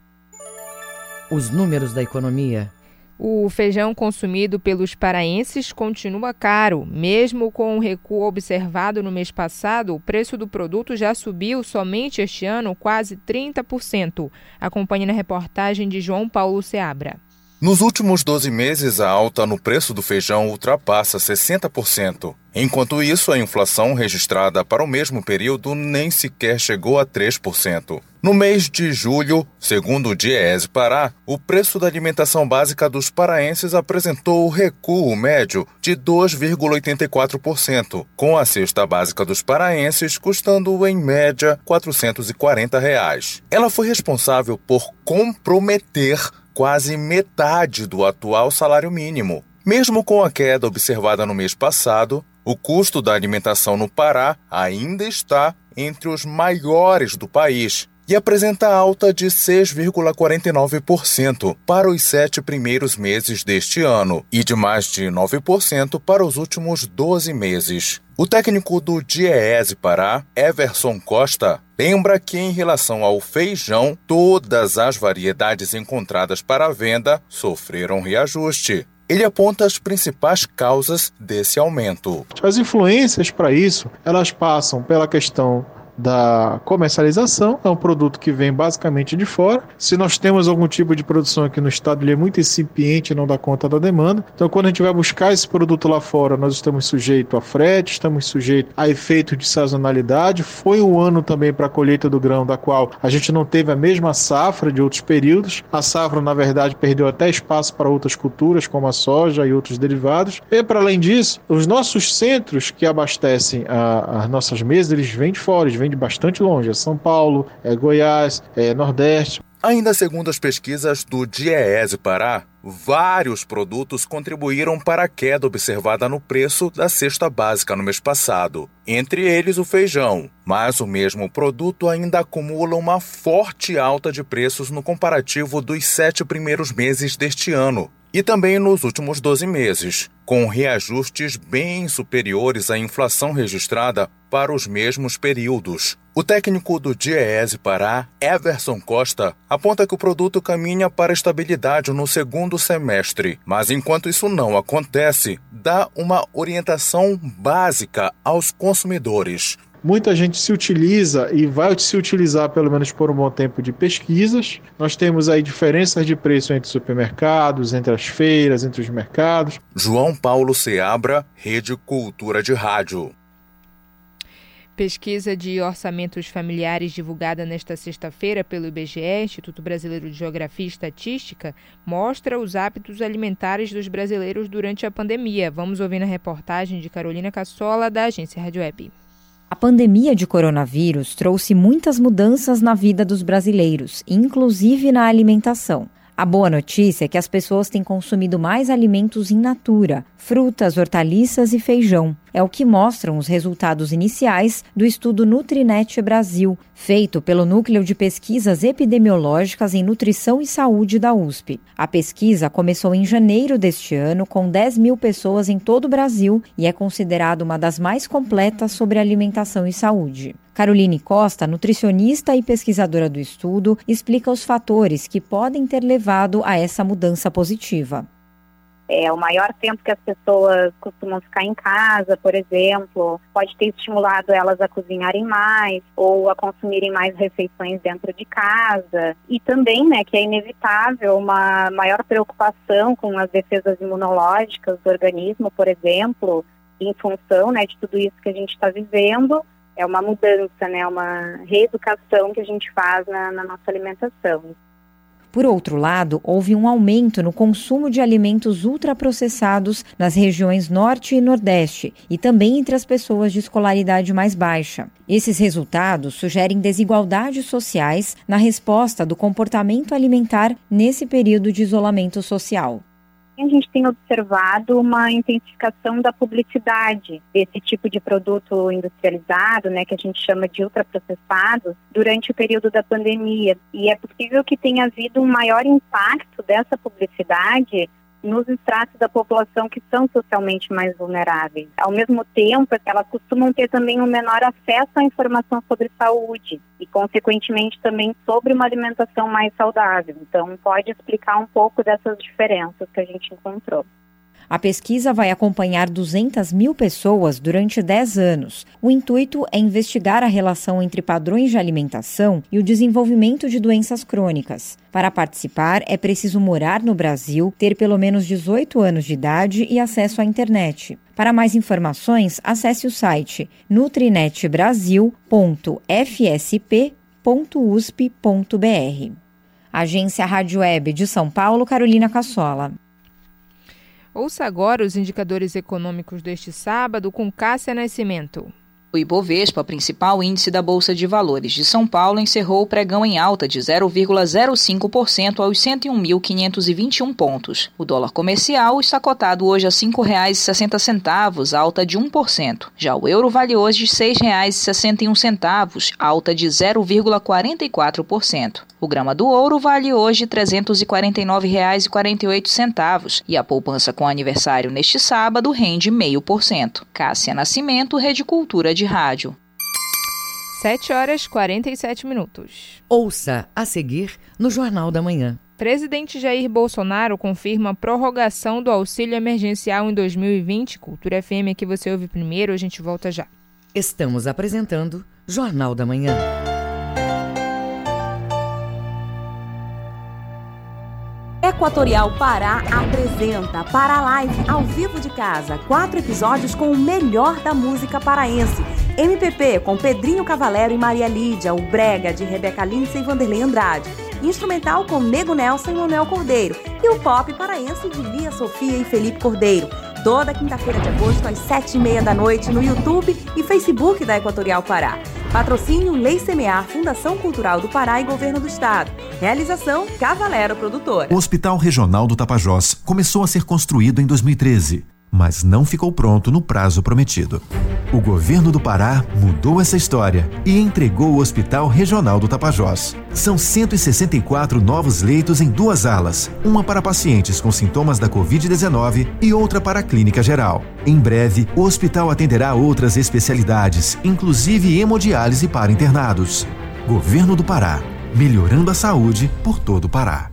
Os números da economia. O feijão consumido pelos paraenses continua caro. Mesmo com o recuo observado no mês passado, o preço do produto já subiu somente este ano quase 30%. Acompanhe na reportagem de João Paulo Seabra. Nos últimos 12 meses, a alta no preço do feijão ultrapassa 60%. Enquanto isso, a inflação registrada para o mesmo período nem sequer chegou a 3%. No mês de julho, segundo o Diese Pará, o preço da alimentação básica dos paraenses apresentou recuo médio de 2,84%, com a cesta básica dos paraenses custando em média 440 reais. Ela foi responsável por comprometer quase metade do atual salário mínimo. Mesmo com a queda observada no mês passado, o custo da alimentação no Pará ainda está entre os maiores do país e apresenta alta de 6,49% para os sete primeiros meses deste ano e de mais de 9% para os últimos 12 meses. O técnico do DIEESE Pará, Everson Costa, lembra que em relação ao feijão, todas as variedades encontradas para venda sofreram reajuste. Ele aponta as principais causas desse aumento. As influências para isso, elas passam pela questão da comercialização, é um produto que vem basicamente de fora. Se nós temos algum tipo de produção aqui no estado, ele é muito incipiente e não dá conta da demanda. Então, quando a gente vai buscar esse produto lá fora, nós estamos sujeitos a frete, estamos sujeitos a efeito de sazonalidade. Foi um ano também para a colheita do grão, da qual a gente não teve a mesma safra de outros períodos. A safra, na verdade, perdeu até espaço para outras culturas, como a soja e outros derivados. E, para além disso, os nossos centros que abastecem as nossas mesas, eles vêm de fora, eles vem de bastante longe, é São Paulo, é Goiás, é Nordeste. Ainda segundo as pesquisas do DIEESE Pará, vários produtos contribuíram para a queda observada no preço da cesta básica no mês passado, entre eles o feijão. Mas o mesmo produto ainda acumula uma forte alta de preços no comparativo dos sete primeiros meses deste ano, e também nos últimos 12 meses, com reajustes bem superiores à inflação registrada para os mesmos períodos. O técnico do DIEESE Pará, Everson Costa, aponta que o produto caminha para estabilidade no segundo semestre, mas enquanto isso não acontece, dá uma orientação básica aos consumidores Muita gente se utiliza e vai se utilizar pelo menos por um bom tempo de pesquisas. Nós temos aí diferenças de preço entre supermercados, entre as feiras, entre os mercados. João Paulo Seabra, Rede Cultura de Rádio. Pesquisa de orçamentos familiares divulgada nesta sexta-feira pelo IBGE, Instituto Brasileiro de Geografia e Estatística, mostra os hábitos alimentares dos brasileiros durante a pandemia. Vamos ouvir na reportagem de Carolina Cassola, da agência Rádio Web. A pandemia de coronavírus trouxe muitas mudanças na vida dos brasileiros, inclusive na alimentação. A boa notícia é que as pessoas têm consumido mais alimentos in natura, frutas, hortaliças e feijão. É o que mostram os resultados iniciais do estudo Nutrinet Brasil, feito pelo Núcleo de Pesquisas Epidemiológicas em Nutrição e Saúde da USP. A pesquisa começou em janeiro deste ano, com 10 mil pessoas em todo o Brasil e é considerada uma das mais completas sobre alimentação e saúde. Caroline Costa, nutricionista e pesquisadora do estudo, explica os fatores que podem ter levado a essa mudança positiva. é, o maior tempo que as pessoas costumam ficar em casa, por exemplo, pode ter estimulado elas a cozinharem mais ou a consumirem mais refeições dentro de casa. E também, né, que é inevitável uma maior preocupação com as defesas imunológicas do organismo, por exemplo, em função, né, de tudo isso que a gente está vivendo. É uma mudança, né, uma reeducação que a gente faz na, na nossa alimentação. Por outro lado, houve um aumento no consumo de alimentos ultraprocessados nas regiões Norte e Nordeste e também entre as pessoas de escolaridade mais baixa. Esses resultados sugerem desigualdades sociais na resposta do comportamento alimentar nesse período de isolamento social a gente tem observado uma intensificação da publicidade desse tipo de produto industrializado, né, que a gente chama de ultraprocessados, durante o período da pandemia. E é possível que tenha havido um maior impacto dessa publicidade nos estratos da população que são socialmente mais vulneráveis. Ao mesmo tempo, elas costumam ter também um menor acesso à informação sobre saúde e, consequentemente, também sobre uma alimentação mais saudável. Então, pode explicar um pouco dessas diferenças que a gente encontrou. A pesquisa vai acompanhar 200 mil pessoas durante 10 anos. O intuito é investigar a relação entre padrões de alimentação e o desenvolvimento de doenças crônicas. Para participar, é preciso morar no Brasil, ter pelo menos 18 anos de idade e acesso à internet. Para mais informações, acesse o site nutrinetbrasil.fsp.usp.br. Agência Rádio Web de São Paulo, Carolina Cassola. Ouça agora os indicadores econômicos deste sábado com Cássia Nascimento. O Ibovespa, principal índice da Bolsa de Valores de São Paulo, encerrou o pregão em alta de 0,05% aos 101.521 pontos. O dólar comercial está cotado hoje a R$ 5,60, alta de 1%. Já o euro vale hoje R$ 6,61, alta de 0,44%. O grama do ouro vale hoje R$ 349,48 e a poupança com aniversário neste sábado rende 0,5%. Cássia Nascimento, Rede Cultura de rádio. 7 horas 47 minutos. Ouça a seguir no Jornal da Manhã. Presidente Jair Bolsonaro confirma a prorrogação do auxílio emergencial em 2020. Cultura FM que você ouve primeiro, a gente volta já. Estamos apresentando Jornal da Manhã. Equatorial Pará apresenta Para Live ao vivo de casa. Quatro episódios com o melhor da música paraense. MPP com Pedrinho Cavalero e Maria Lídia. O Brega de Rebeca Lindsay e Vanderlei Andrade. Instrumental com Nego Nelson e Manuel Cordeiro. E o pop paraense de Lia Sofia e Felipe Cordeiro toda quinta-feira de agosto às sete e meia da noite no YouTube e Facebook da Equatorial Pará. Patrocínio Lei Semear, Fundação Cultural do Pará e Governo do Estado. Realização Cavalero Produtora. O Hospital Regional do Tapajós começou a ser construído em 2013 mas não ficou pronto no prazo prometido. O governo do Pará mudou essa história e entregou o Hospital Regional do Tapajós. São 164 novos leitos em duas alas, uma para pacientes com sintomas da Covid-19 e outra para a clínica geral. Em breve, o hospital atenderá outras especialidades, inclusive hemodiálise para internados. Governo do Pará, melhorando a saúde por todo o Pará.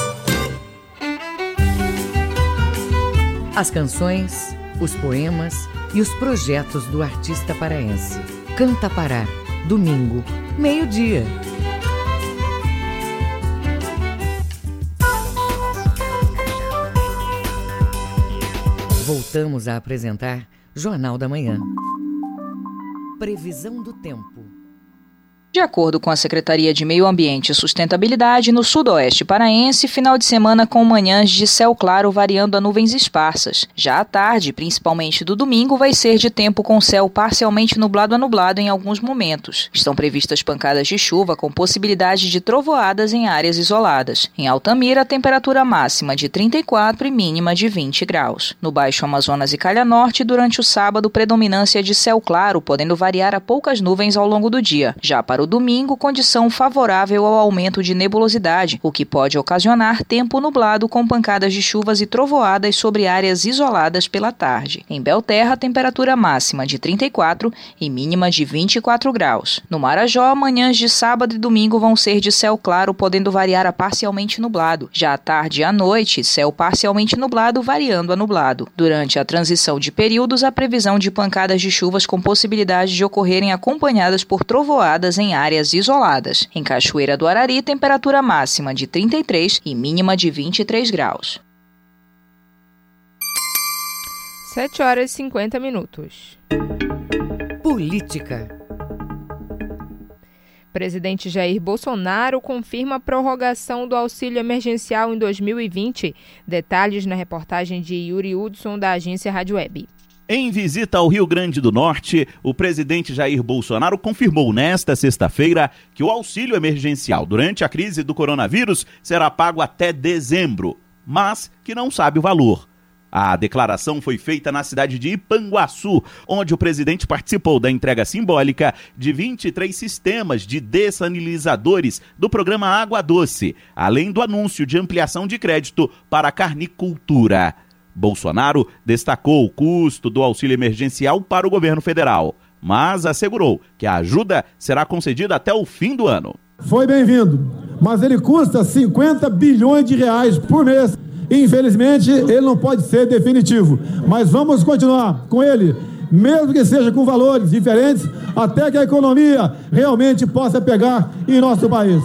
As canções, os poemas e os projetos do artista paraense. Canta Pará, domingo, meio-dia. Voltamos a apresentar Jornal da Manhã. Previsão do tempo. De acordo com a Secretaria de Meio Ambiente e Sustentabilidade, no sudoeste paraense, final de semana com manhãs de céu claro variando a nuvens esparsas. Já à tarde, principalmente do domingo, vai ser de tempo com céu parcialmente nublado a nublado em alguns momentos. Estão previstas pancadas de chuva com possibilidade de trovoadas em áreas isoladas. Em Altamira, a temperatura máxima de 34 e mínima de 20 graus. No Baixo Amazonas e Calha Norte, durante o sábado, predominância de céu claro, podendo variar a poucas nuvens ao longo do dia. Já para para o domingo, condição favorável ao aumento de nebulosidade, o que pode ocasionar tempo nublado com pancadas de chuvas e trovoadas sobre áreas isoladas pela tarde. Em Belterra, temperatura máxima de 34 e mínima de 24 graus. No Marajó, manhãs de sábado e domingo vão ser de céu claro, podendo variar a parcialmente nublado. Já à tarde e à noite, céu parcialmente nublado, variando a nublado. Durante a transição de períodos, a previsão de pancadas de chuvas com possibilidade de ocorrerem acompanhadas por trovoadas em áreas isoladas. Em Cachoeira do Arari, temperatura máxima de 33 e mínima de 23 graus. 7 horas e 50 minutos. Política. Presidente Jair Bolsonaro confirma a prorrogação do auxílio emergencial em 2020. Detalhes na reportagem de Yuri Hudson, da agência Rádio Web. Em visita ao Rio Grande do Norte, o presidente Jair Bolsonaro confirmou nesta sexta-feira que o auxílio emergencial durante a crise do coronavírus será pago até dezembro, mas que não sabe o valor. A declaração foi feita na cidade de Ipanguaçu, onde o presidente participou da entrega simbólica de 23 sistemas de dessanilizadores do programa Água Doce, além do anúncio de ampliação de crédito para a carnicultura. Bolsonaro destacou o custo do auxílio emergencial para o governo federal, mas assegurou que a ajuda será concedida até o fim do ano. Foi bem-vindo, mas ele custa 50 bilhões de reais por mês. Infelizmente, ele não pode ser definitivo, mas vamos continuar com ele, mesmo que seja com valores diferentes, até que a economia realmente possa pegar em nosso país.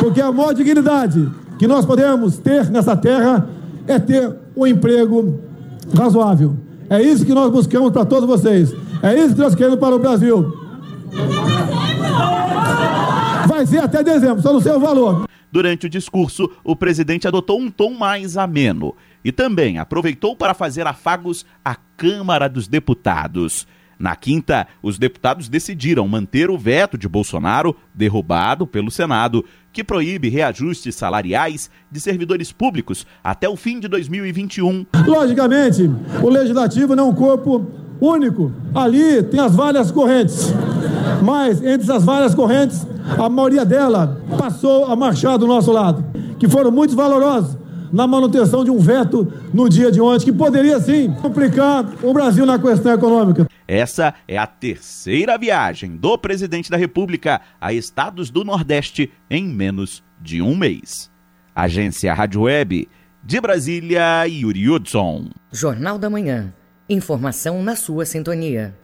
Porque a maior dignidade que nós podemos ter nessa terra é ter um emprego razoável. É isso que nós buscamos para todos vocês. É isso que nós queremos para o Brasil. Vai ser até dezembro, só não sei o valor. Durante o discurso, o presidente adotou um tom mais ameno e também aproveitou para fazer afagos à Câmara dos Deputados. Na quinta, os deputados decidiram manter o veto de Bolsonaro, derrubado pelo Senado, que proíbe reajustes salariais de servidores públicos até o fim de 2021. Logicamente, o legislativo não é um corpo único. Ali tem as várias correntes. Mas entre essas várias correntes, a maioria dela passou a marchar do nosso lado, que foram muito valorosos na manutenção de um veto no dia de ontem, que poderia sim complicar o Brasil na questão econômica. Essa é a terceira viagem do presidente da República a estados do Nordeste em menos de um mês. Agência Rádio Web, de Brasília, Yuri Hudson. Jornal da Manhã. Informação na sua sintonia.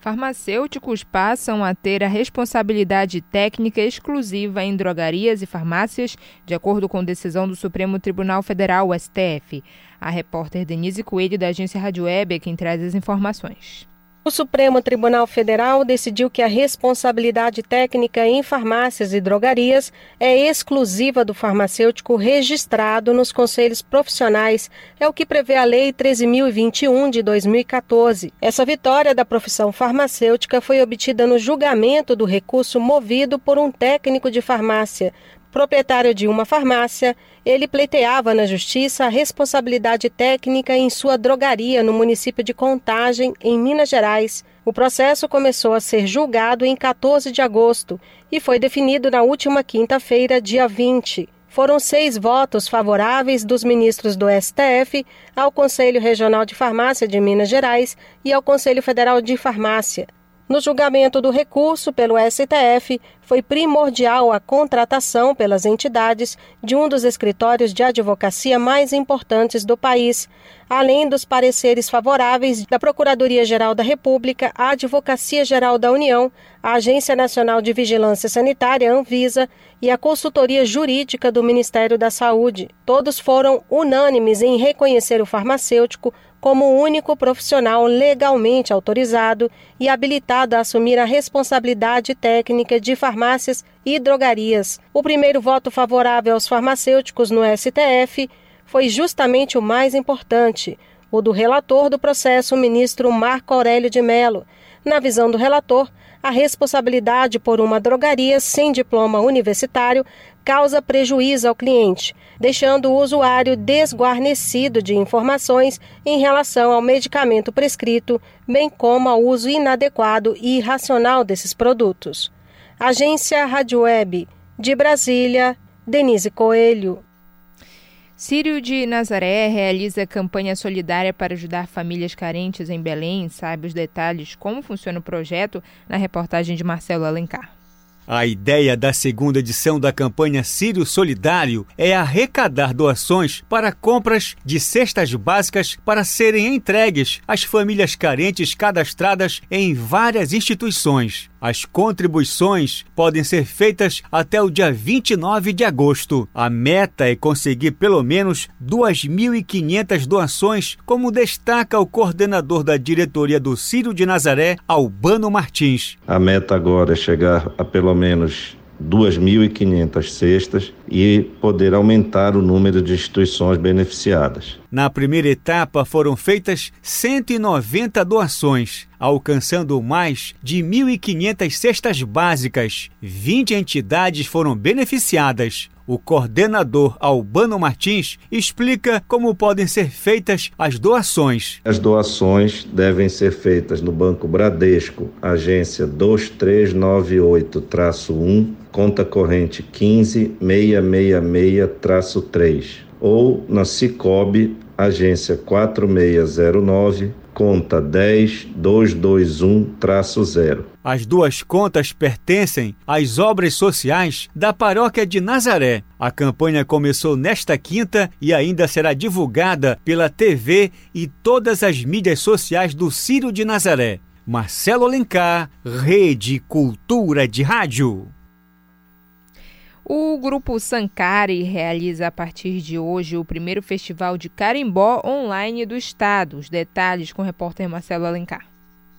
Farmacêuticos passam a ter a responsabilidade técnica exclusiva em drogarias e farmácias, de acordo com decisão do Supremo Tribunal Federal, STF. A repórter Denise Coelho, da agência Rádio Web, é quem traz as informações. O Supremo Tribunal Federal decidiu que a responsabilidade técnica em farmácias e drogarias é exclusiva do farmacêutico registrado nos conselhos profissionais, é o que prevê a Lei 13.021 de 2014. Essa vitória da profissão farmacêutica foi obtida no julgamento do recurso movido por um técnico de farmácia, Proprietário de uma farmácia, ele pleiteava na justiça a responsabilidade técnica em sua drogaria no município de Contagem, em Minas Gerais. O processo começou a ser julgado em 14 de agosto e foi definido na última quinta-feira, dia 20. Foram seis votos favoráveis dos ministros do STF ao Conselho Regional de Farmácia de Minas Gerais e ao Conselho Federal de Farmácia. No julgamento do recurso pelo STF, foi primordial a contratação pelas entidades de um dos escritórios de advocacia mais importantes do país, além dos pareceres favoráveis da Procuradoria-Geral da República, a Advocacia Geral da União, a Agência Nacional de Vigilância Sanitária, Anvisa, e a Consultoria Jurídica do Ministério da Saúde. Todos foram unânimes em reconhecer o farmacêutico como único profissional legalmente autorizado e habilitado a assumir a responsabilidade técnica de farmácias e drogarias. O primeiro voto favorável aos farmacêuticos no STF foi justamente o mais importante, o do relator do processo, o ministro Marco Aurélio de Mello. Na visão do relator, a responsabilidade por uma drogaria sem diploma universitário causa prejuízo ao cliente, deixando o usuário desguarnecido de informações em relação ao medicamento prescrito, bem como ao uso inadequado e irracional desses produtos. Agência Rádio Web de Brasília, Denise Coelho. Sírio de Nazaré realiza campanha solidária para ajudar famílias carentes em Belém. Saiba os detalhes como funciona o projeto na reportagem de Marcelo Alencar. A ideia da segunda edição da campanha Sírio Solidário é arrecadar doações para compras de cestas básicas para serem entregues às famílias carentes cadastradas em várias instituições. As contribuições podem ser feitas até o dia 29 de agosto. A meta é conseguir pelo menos 2.500 doações, como destaca o coordenador da diretoria do Círio de Nazaré, Albano Martins. A meta agora é chegar a pelo menos 2.500 cestas e poder aumentar o número de instituições beneficiadas. Na primeira etapa foram feitas 190 doações, alcançando mais de 1.500 cestas básicas. 20 entidades foram beneficiadas. O coordenador Albano Martins explica como podem ser feitas as doações. As doações devem ser feitas no Banco Bradesco, agência 2398-1, conta corrente 15666-3, ou na Cicobi, agência 4609, conta 10221-0. As duas contas pertencem às obras sociais da Paróquia de Nazaré. A campanha começou nesta quinta e ainda será divulgada pela TV e todas as mídias sociais do Círio de Nazaré. Marcelo Alencar, Rede Cultura de Rádio. O grupo Sankari realiza a partir de hoje o primeiro festival de carimbó online do estado. Os detalhes com o repórter Marcelo Alencar.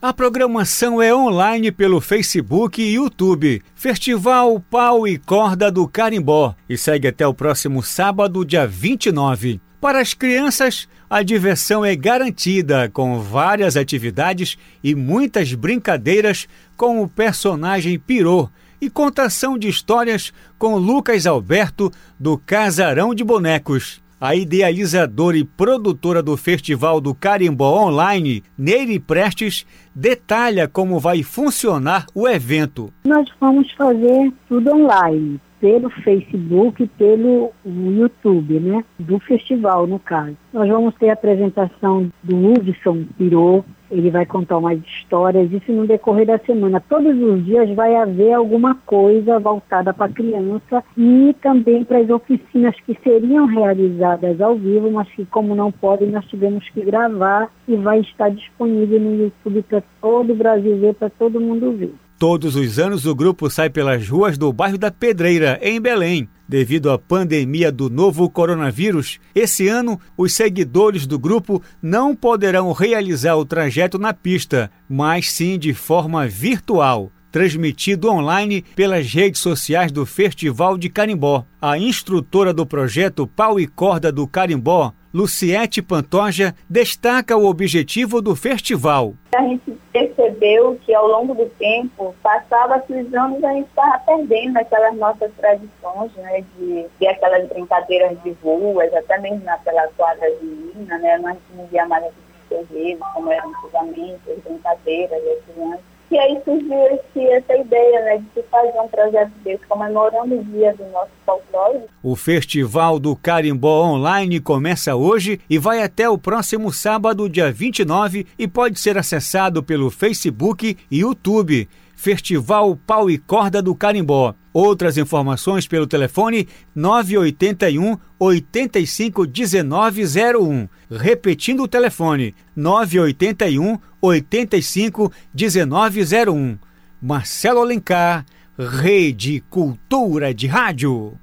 A programação é online pelo Facebook e YouTube. Festival Pau e Corda do Carimbó e segue até o próximo sábado, dia 29. Para as crianças, a diversão é garantida com várias atividades e muitas brincadeiras com o personagem Pirô e contação de histórias com Lucas Alberto do Casarão de Bonecos. A idealizadora e produtora do Festival do Carimbó Online, Neire Prestes, detalha como vai funcionar o evento. Nós vamos fazer tudo online, pelo Facebook e pelo YouTube, né? Do festival, no caso. Nós vamos ter a apresentação do Hudson Pirô, ele vai contar umas histórias, isso no decorrer da semana. Todos os dias vai haver alguma coisa voltada para a criança e também para as oficinas que seriam realizadas ao vivo, mas que como não podem, nós tivemos que gravar e vai estar disponível no YouTube para todo o Brasil ver, para todo mundo ver. Todos os anos o grupo sai pelas ruas do bairro da Pedreira, em Belém. Devido à pandemia do novo coronavírus, esse ano os seguidores do grupo não poderão realizar o trajeto na pista, mas sim de forma virtual transmitido online pelas redes sociais do Festival de Carimbó. A instrutora do projeto Pau e Corda do Carimbó, Luciete Pantoja, destaca o objetivo do festival. A gente percebeu que ao longo do tempo, passava-se os anos, a gente estava perdendo aquelas nossas tradições, né, de, de aquelas brincadeiras de ruas, até mesmo naquela quadra de mina, né, nós não via mais aqueles terreiros, como eram antigamente, as brincadeiras, as crianças. E aí surgiu esse, essa ideia né, de fazer um projeto desse, comemorando o dia do nosso folclore. O Festival do Carimbó Online começa hoje e vai até o próximo sábado, dia 29, e pode ser acessado pelo Facebook e YouTube. Festival Pau e Corda do Carimbó. Outras informações pelo telefone 981 85 1901. Repetindo o telefone 981 85 1901. Marcelo Alencar, Rede Cultura de Rádio.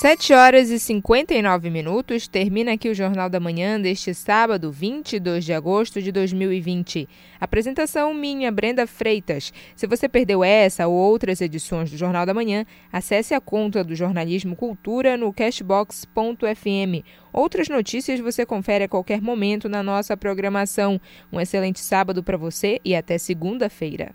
7 horas e 59 minutos, termina aqui o Jornal da Manhã deste sábado, 22 de agosto de 2020. Apresentação minha, Brenda Freitas. Se você perdeu essa ou outras edições do Jornal da Manhã, acesse a conta do Jornalismo Cultura no cashbox.fm. Outras notícias você confere a qualquer momento na nossa programação. Um excelente sábado para você e até segunda-feira.